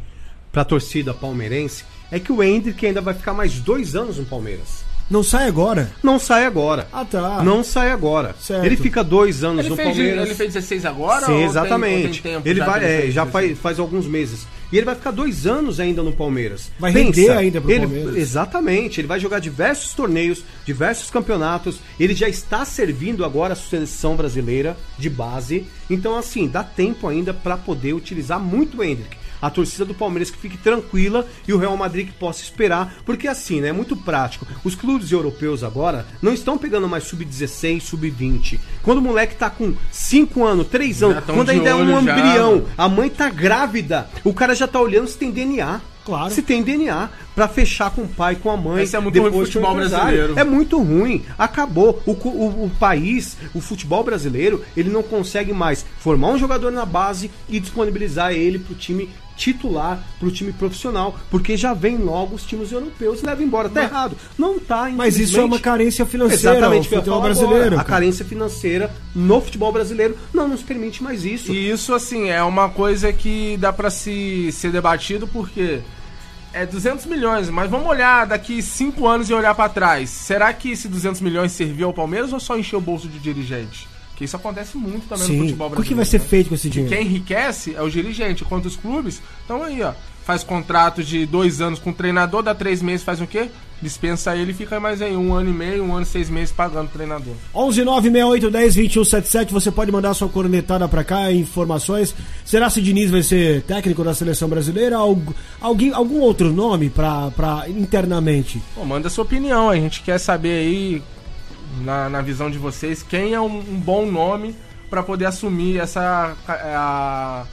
pra torcida palmeirense, é que o Hendrick ainda vai ficar mais dois anos no Palmeiras. Não sai agora. Não sai agora. Ah, tá. Não sai agora. Certo. Ele fica dois anos Ele no fez, Palmeiras. ele fez 16 agora? Sim, ou tem- exatamente. ou tem tempo ele já vai, é, fez já 16? faz, faz alguns meses. E ele vai ficar dois anos ainda no Palmeiras. Vai render ainda pro ele, Palmeiras. Exatamente. Ele vai jogar diversos torneios, diversos campeonatos. Ele já está servindo agora a seleção brasileira de base. Então, assim, dá tempo ainda para poder utilizar muito o Hendrick. A torcida do Palmeiras que fique tranquila e o Real Madrid que possa esperar, porque assim, né, é muito prático. Os clubes europeus agora não estão pegando mais sub-16, sub-20. Quando o moleque tá com 5 anos, 3 anos, quando ainda é um já, embrião, a mãe tá grávida, o cara já tá olhando se tem DNA. Claro. Se tem DNA, pra fechar com o pai, com a mãe. Esse é muito ruim futebol brasileiro. É muito ruim. Acabou. O, o- o país, o futebol brasileiro, ele não consegue mais formar um jogador na base e disponibilizar ele pro time titular, pro time profissional, porque já vem logo os times europeus e levam embora. Tá errado. Não tá, Mas isso é uma carência financeira Exatamente, o o futebol brasileiro. agora. A carência financeira no futebol brasileiro não nos permite mais isso. E isso, assim, é uma coisa que dá pra se ser debatido porque é 200 milhões, mas vamos olhar daqui 5 anos e olhar pra trás. Será que esse 200 milhões serviu ao Palmeiras ou só encheu o bolso de dirigente? Que isso acontece muito também no Sim. futebol O que, brasileiro. que vai ser né? feito com esse dinheiro? Quem enriquece é o dirigente, enquanto os clubes estão aí, ó. Faz contrato de dois anos com o treinador, dá três meses, faz o quê? Dispensa ele e fica mais aí um ano e meio, um ano e seis meses pagando o treinador. 11 968 10 21 77, você pode mandar sua cornetada pra cá, informações. Será se Diniz vai ser técnico da seleção brasileira? Algu- alguém, algum outro nome pra internamente? Pô, manda sua opinião, a gente quer saber aí, na, na visão de vocês, quem é um, um bom nome pra poder assumir essa a-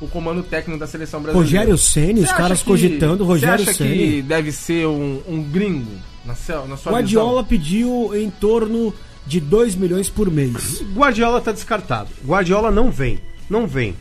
o comando técnico da seleção brasileira. Rogério Ceni, os caras que- cogitando Rogério Você acha Ceni. que deve ser um, um gringo na, sua- na sua Guardiola visão? pediu em torno de 2 milhões por mês. Guardiola tá descartado. Guardiola não vem. Não vem.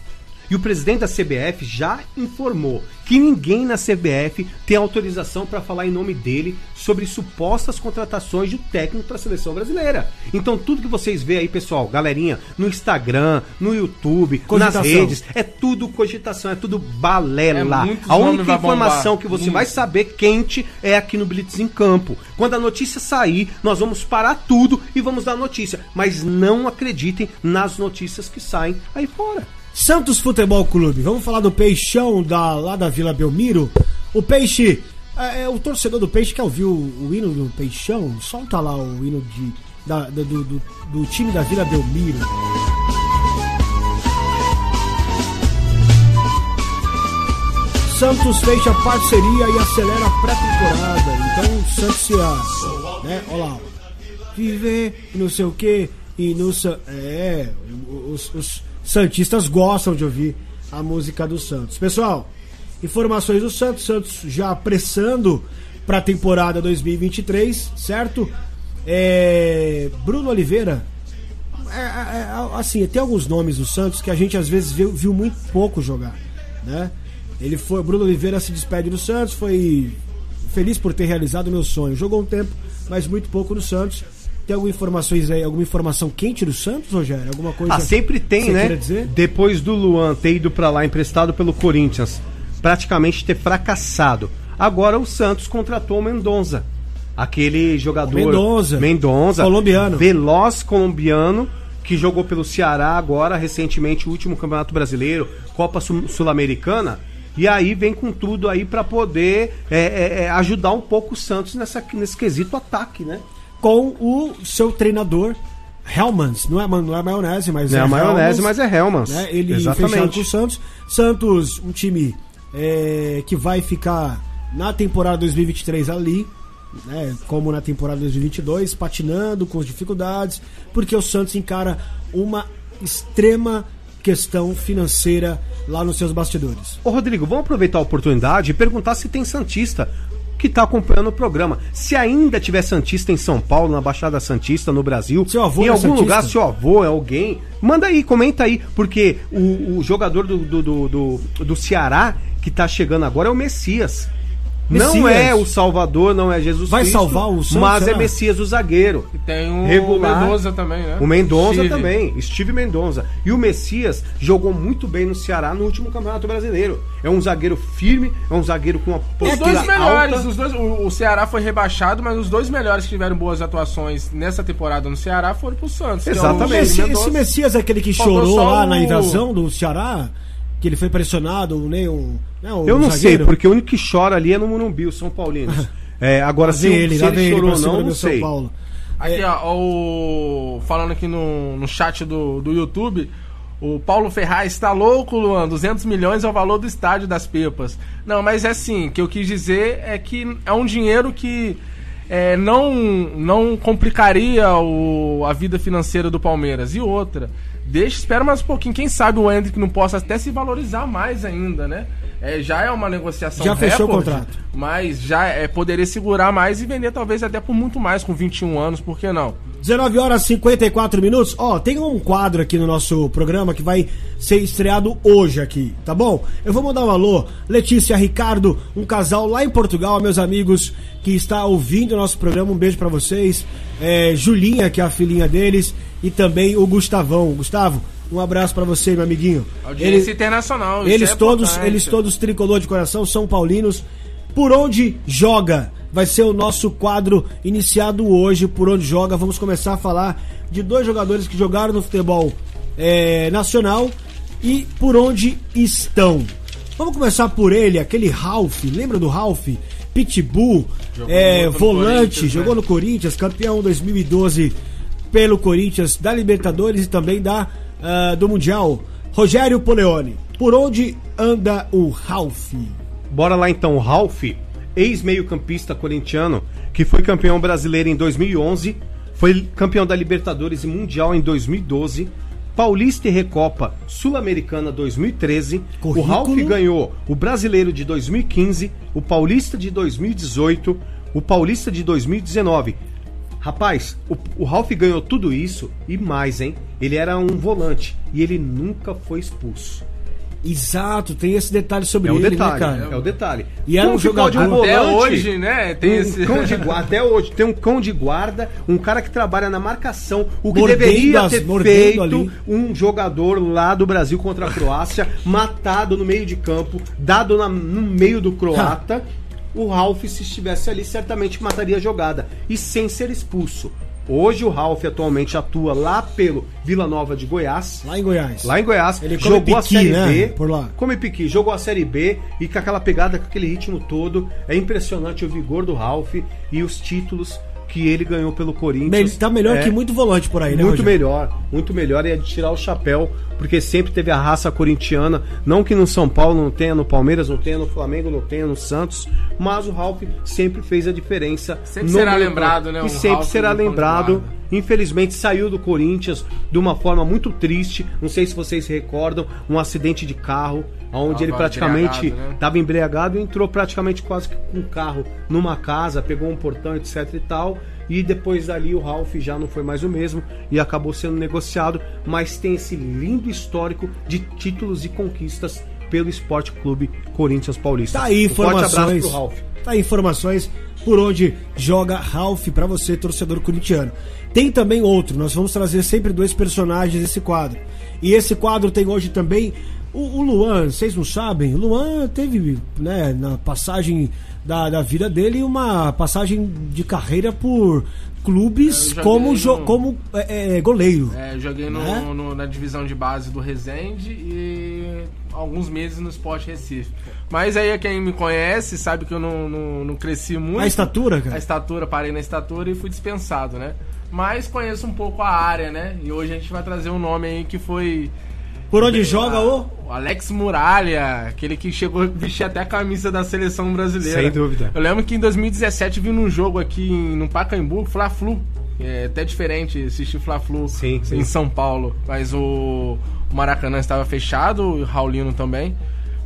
E o presidente da CBF já informou que ninguém na CBF tem autorização para falar em nome dele sobre supostas contratações de técnico para a seleção brasileira. Então tudo que vocês vê aí, pessoal, galerinha, no Instagram, no YouTube, Cogitação. nas redes, é tudo cogitação, é tudo balela. É, a única informação que você vai saber quente é aqui no Blitz em Campo. Quando a notícia sair, nós vamos parar tudo e vamos dar notícia. Mas não acreditem nas notícias que saem aí fora. Santos Futebol Clube. Vamos falar do Peixão da, lá da Vila Belmiro. O Peixe, é, é, o torcedor do Peixe quer ouvir o, o hino do Peixão? Solta lá o hino de, da- do, do- do- time da Vila Belmiro. Santos fecha parceria e acelera a pré-temporada. Então o Santos se. Né? Olha lá. Viver não sei o que. E no. Sa- É. Os, os Santistas gostam de ouvir a música do Santos. Pessoal, informações do Santos. Santos já apressando para a temporada 2023, certo? É, Bruno Oliveira. É, é, é, assim, tem alguns nomes do Santos que a gente às vezes viu, viu muito pouco jogar, né? Ele foi, Bruno Oliveira se despede do Santos, foi feliz por ter realizado o meu sonho. Jogou um tempo, mas muito pouco no Santos. Tem alguma informações aí, alguma informação quente do Santos, Rogério? Alguma coisa? Ah, sempre tem, você né? Depois do Luan ter ido pra lá emprestado pelo Corinthians, praticamente ter fracassado. Agora o Santos contratou o Mendonça. Aquele jogador. Mendonça. Mendonça. Colombiano. Veloz colombiano. Que jogou pelo Ceará agora, recentemente, o último Campeonato Brasileiro, Copa Sul- Sul-Americana. E aí vem com tudo aí pra poder é, é, é, ajudar um pouco o Santos nessa, nesse quesito ataque, né? Com o seu treinador, Helmans. Não é, não é maionese, mas Não é a maionese, Hellmans, mas é Helmans. né? Ele Exatamente. com o Santos. Santos, um time é, que vai ficar na temporada 2023 ali, né? Como na temporada 2022, patinando com as dificuldades, porque o Santos encara uma extrema questão financeira lá nos seus bastidores. Ô Rodrigo, vamos aproveitar a oportunidade e perguntar se tem Santista que está acompanhando o programa. Se ainda tiver Santista em São Paulo, na Baixada Santista, no Brasil, Seu avô em é algum lugar, seu avô é alguém, manda aí, comenta aí, porque o, o jogador do, do, do, do, do Ceará que tá chegando agora é o Messias. Não é o Salvador, não é Jesus Vai Cristo, salvar o Santos, mas é? Messias o zagueiro. E tem o Regular. Mendoza também, né? O Mendonça Steve. também, Steve Mendonça. E o Messias jogou muito bem no Ceará no último Campeonato Brasileiro. É um zagueiro firme, é um zagueiro com uma Os postura dois melhores, alta. os dois, o, o Ceará foi rebaixado, mas os dois melhores que tiveram boas atuações nessa temporada no Ceará foram pro Santos. que é o Exatamente. Esse, esse Messias é aquele que Faltou chorou lá o- na invasão do Ceará? Que ele foi pressionado, nem o. né, o Eu não sei, zagueiro? porque o único que chora ali é no Morumbi, o São Paulino. É, agora, se, ele, se ele chorou ou não, não São sei. Paulo. Aqui, ó, o... falando aqui no, no chat do, do YouTube, o Paulo Ferraz está louco, Luan, 200 milhões é o valor do estádio das Pepas. Não, mas é assim, o que eu quis dizer é que é um dinheiro que é, não, não complicaria o, a vida financeira do Palmeiras. E outra, deixa, espera mais um pouquinho, quem sabe o Hendrick não possa até se valorizar mais ainda, né? É, já é uma negociação Já fechou o contrato. Mas já é, poderia segurar mais e vender talvez até por muito mais com 21 anos, por que não? 19 horas e 54 minutos. Ó, tem um quadro aqui no nosso programa que vai ser estreado hoje aqui, tá bom? Eu vou mandar um alô, Letícia, Ricardo, um casal lá em Portugal, meus amigos que está ouvindo o nosso programa. Um beijo pra vocês. É, Julinha, que é a filhinha deles, e também o Gustavão. Gustavo, um abraço pra você, meu amiguinho. Audiência Ele- internacional. eles é todos, importante. eles todos tricolor de coração, são paulinos. Por onde joga? Vai ser o nosso quadro iniciado hoje. Por onde joga? Vamos começar a falar de dois jogadores que jogaram no futebol eh, nacional e por onde estão. Vamos começar por ele, aquele Ralph. Lembra do Ralph? Pitbull, Jogou eh, muito no volante, Corinthians, jogou né? no Corinthians, campeão 2012 pelo Corinthians da Libertadores e também da ah, do Mundial. Rogério Poleone, por onde anda o Ralph? Bora lá então, o Ralph, ex-meio-campista corintiano, que foi campeão brasileiro em 2011, foi campeão da Libertadores e Mundial em 2012, Paulista e Recopa Sul-Americana 2013. Currículo. O Ralph ganhou o Brasileiro de 2015, o Paulista de 2018, o Paulista de 2019. Rapaz, o, o Ralph ganhou tudo isso e mais, hein? Ele era um volante e ele nunca foi expulso. Exato, tem esse detalhe sobre É o ele, detalhe, né, cara? é o detalhe. E era um jogador- Até volante- hoje, né? Tem um esse. cão de guarda, até hoje, tem um cão de guarda, um cara que trabalha na marcação, o que Mordendo deveria as- ter feito ali. um jogador lá do Brasil contra a Croácia, matado no meio de campo, dado na- no meio do croata. o Ralph, se estivesse ali, certamente mataria a jogada. E sem ser expulso. Hoje o Ralf atualmente atua lá pelo Vila Nova de Goiás. Lá em Goiás. Lá em Goiás, Ele jogou a piqui, Série né, B. por lá. Come piqui, jogou a Série B e com aquela pegada, com aquele ritmo todo. É impressionante o vigor do Ralf e os títulos que ele ganhou pelo Corinthians. Ele tá melhor É que muito volante por aí, né? muito Rogério? melhor, muito melhor e é de tirar o chapéu, porque sempre teve a raça corintiana, não que no São Paulo não tenha, no Palmeiras não tenha, no Flamengo não tenha, no Santos, mas o Ralf sempre fez a diferença. Sempre será lembrado, né, E um sempre Ralf será lembrado. Infelizmente saiu do Corinthians de uma forma muito triste. Não sei se vocês se recordam, um acidente de carro, onde Tava ele praticamente embriagado, né? estava embriagado e entrou praticamente quase que com um carro numa casa, pegou um portão, etc e tal. E depois dali o Ralph já não foi mais o mesmo e acabou sendo negociado, mas tem esse lindo histórico de títulos e conquistas pelo Esporte Clube Corinthians Paulista. Tá aí Um informações. pro Ralph. Tá aí informações por onde joga Ralph pra você, torcedor corintiano. Tem também outro, nós vamos trazer sempre dois personagens nesse quadro. E esse quadro tem hoje também o, o Luan, vocês não sabem? O Luan teve, né, na passagem da, da vida dele, uma passagem de carreira por clubes como, no- como é, é, goleiro. É, eu joguei no- Né? no- na divisão de base do Resende e alguns meses no Sport Recife. Mas aí quem me conhece sabe que eu não, não, não cresci muito. A estatura, A cara? estatura, parei na estatura e fui dispensado, né? Mas conheço um pouco a área, né? E hoje a gente vai trazer um nome aí que foi. Por onde joga o. O Alex Muralha, aquele que chegou a vestir até a camisa da seleção brasileira. Sem dúvida. Eu lembro que em 2017 vi num jogo aqui em- no Pacaembu, Fla-Flu. É até diferente assistir Fla-Flu em São Paulo. Mas o, o Maracanã estava fechado, o Raulino também.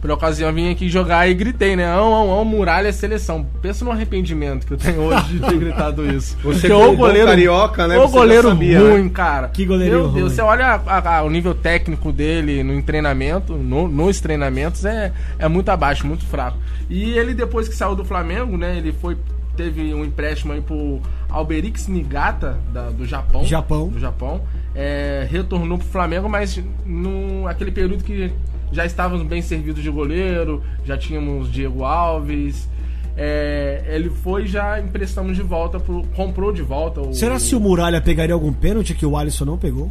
Por ocasião, eu vim aqui jogar e gritei, né? Ão, ão, ão, muralha é seleção. Pensa no arrependimento que eu tenho hoje de ter gritado isso. Você Porque como bom carioca, né, O goleiro sabia, ruim, cara. Que goleirinho Meu Deus, ruim. você olha a- a- o nível técnico dele no treinamento, no- nos treinamentos, é, é muito abaixo, muito fraco. E ele, depois que saiu do Flamengo, né? Ele foi. Teve um empréstimo aí pro Alberix Nigata, da- do Japão. Japão. Do Japão. É, retornou pro Flamengo, mas no aquele período que já estávamos bem servidos de goleiro, já tínhamos Diego Alves. é, ele foi e já emprestamos de volta, pro, comprou de volta. O, Será se o Muralha pegaria algum pênalti que o Alisson não pegou?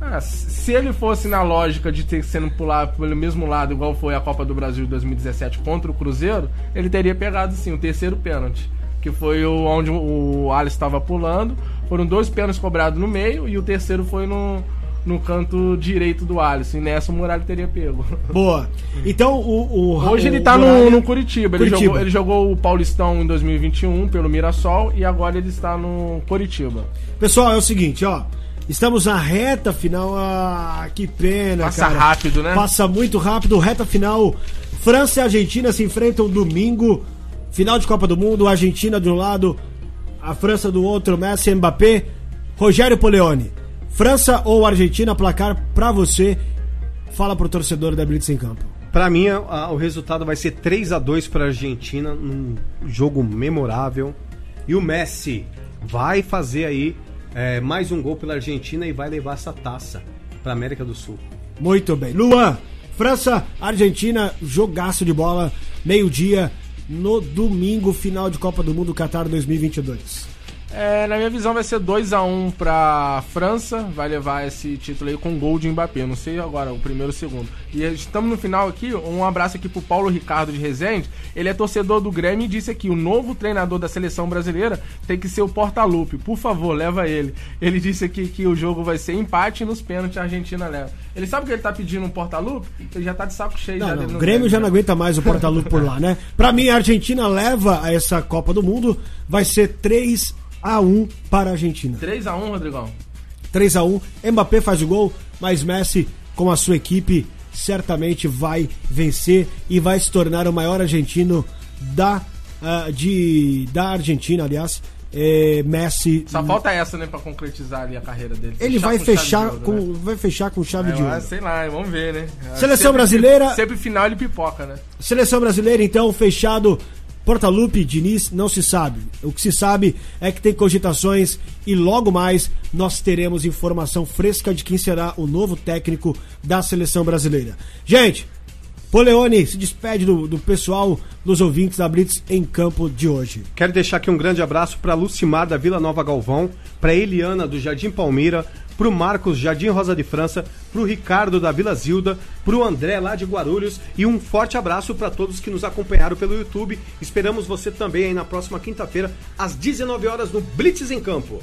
Ah, se ele fosse na lógica de ter sendo pular pelo mesmo lado, igual foi a Copa do Brasil de 2017 contra o Cruzeiro, ele teria pegado sim o terceiro pênalti. Que foi o, onde o Alisson estava pulando. Foram dois pênaltis cobrados no meio e o terceiro foi no, no canto direito do Alisson. E nessa o Muralha teria pego. Boa. Então o. o Hoje o ele tá no, Muralha- no Curitiba. Ele, Curitiba. Jogou, ele jogou o Paulistão em 2021 pelo Mirassol e agora ele está no Curitiba. Pessoal, é o seguinte, ó. Estamos na reta final. Ah, que pena, Passa cara. rápido, né? Passa muito rápido. Reta final. França e Argentina se enfrentam domingo. Final de Copa do Mundo. Argentina de um lado, a França do outro. Messi Mbappé. Rogério Poleone. França ou Argentina, placar pra você. Fala pro torcedor da Blitz em campo. Pra mim, a- o resultado vai ser 3 a 2 para a Argentina, num jogo memorável. E o Messi vai fazer aí é, mais um gol pela Argentina e vai levar essa taça para América do Sul. Muito bem. Luan, França, Argentina, jogaço de bola, meio-dia, no domingo, final de Copa do Mundo Qatar 2022. É, na minha visão vai ser 2x1 pra França, vai levar esse título aí com gol de Mbappé, não sei agora, o primeiro ou o segundo. E estamos no final aqui, um abraço aqui pro Paulo Ricardo de Rezende, ele é torcedor do Grêmio e disse aqui, o novo treinador da seleção brasileira tem que ser o Portalupe, por favor, leva ele. Ele disse aqui que o jogo vai ser empate e nos pênaltis a Argentina leva. Ele sabe que ele tá pedindo um Portalupe? Ele já tá de saco cheio já Não, dele não, o Grêmio já não aguenta mais o Portalupe por lá, né? Pra mim, a Argentina leva a essa Copa do Mundo, vai ser 3 a 1 para a Argentina. 3x1, Rodrigão. 3 a 1 Mbappé faz o gol, mas Messi, com a sua equipe, certamente vai vencer e vai se tornar o maior argentino da, ah, de, da Argentina, aliás. É, Messi. Só falta essa, né, pra concretizar ali a carreira dele. Ele vai com fechar de ouro, com, né? vai fechar com chave de É, ouro. sei lá, vamos ver, né? Seleção Sempre- brasileira- Sempre final ele pipoca, né? Seleção brasileira, então, fechado. Portalupe, Diniz, não se sabe. O que se sabe é que tem cogitações e logo mais nós teremos informação fresca de quem será o novo técnico da seleção brasileira. Gente, Poleone se despede do, do pessoal, dos ouvintes da Blitz em campo de hoje. Quero deixar aqui um grande abraço para Lucimar da Vila Nova Galvão, para Eliana do Jardim Palmeira, pro Marcos Jardim Rosa de França, pro Ricardo da Vila Zilda, pro André lá de Guarulhos e um forte abraço para todos que nos acompanharam pelo YouTube. Esperamos você também aí na próxima quinta-feira às 19 horas no Blitz em Campo.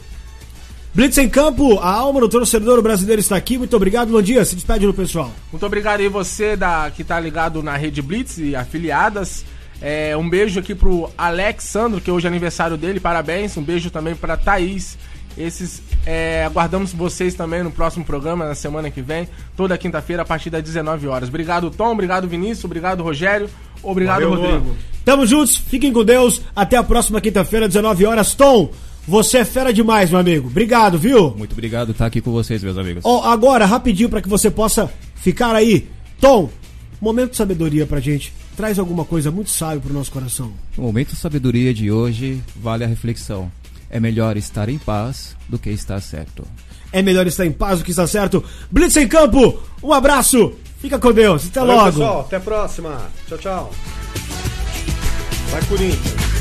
Blitz em campo, a alma do torcedor brasileiro está aqui. Muito obrigado, bom dia. Se despede do pessoal. Muito obrigado aí você da, que tá ligado na Rede Blitz e afiliadas. É, um beijo aqui pro Alexandro, que hoje é aniversário dele, parabéns. Um beijo também pra Thaís. Esses é, aguardamos vocês também no próximo programa, na semana que vem, toda quinta-feira, a partir das 19 horas. Obrigado, Tom, obrigado, Vinícius, obrigado, Rogério, obrigado, Valeu, Rodrigo. Tamo juntos, fiquem com Deus. Até a próxima quinta-feira, 19 horas. Tom, você é fera demais, meu amigo. Obrigado, viu? Muito obrigado por estar aqui com vocês, meus amigos. Ó, agora, rapidinho, para que você possa ficar aí. Tom, momento de sabedoria pra gente. Traz alguma coisa muito sábio pro nosso coração. O momento de sabedoria de hoje vale a reflexão. É melhor estar em paz do que estar certo. É melhor estar em paz do que estar certo. Blitz em campo, um abraço. Fica com Deus. Até Valeu, logo. pessoal. Até a próxima. Tchau, tchau. Vai, Corinthians.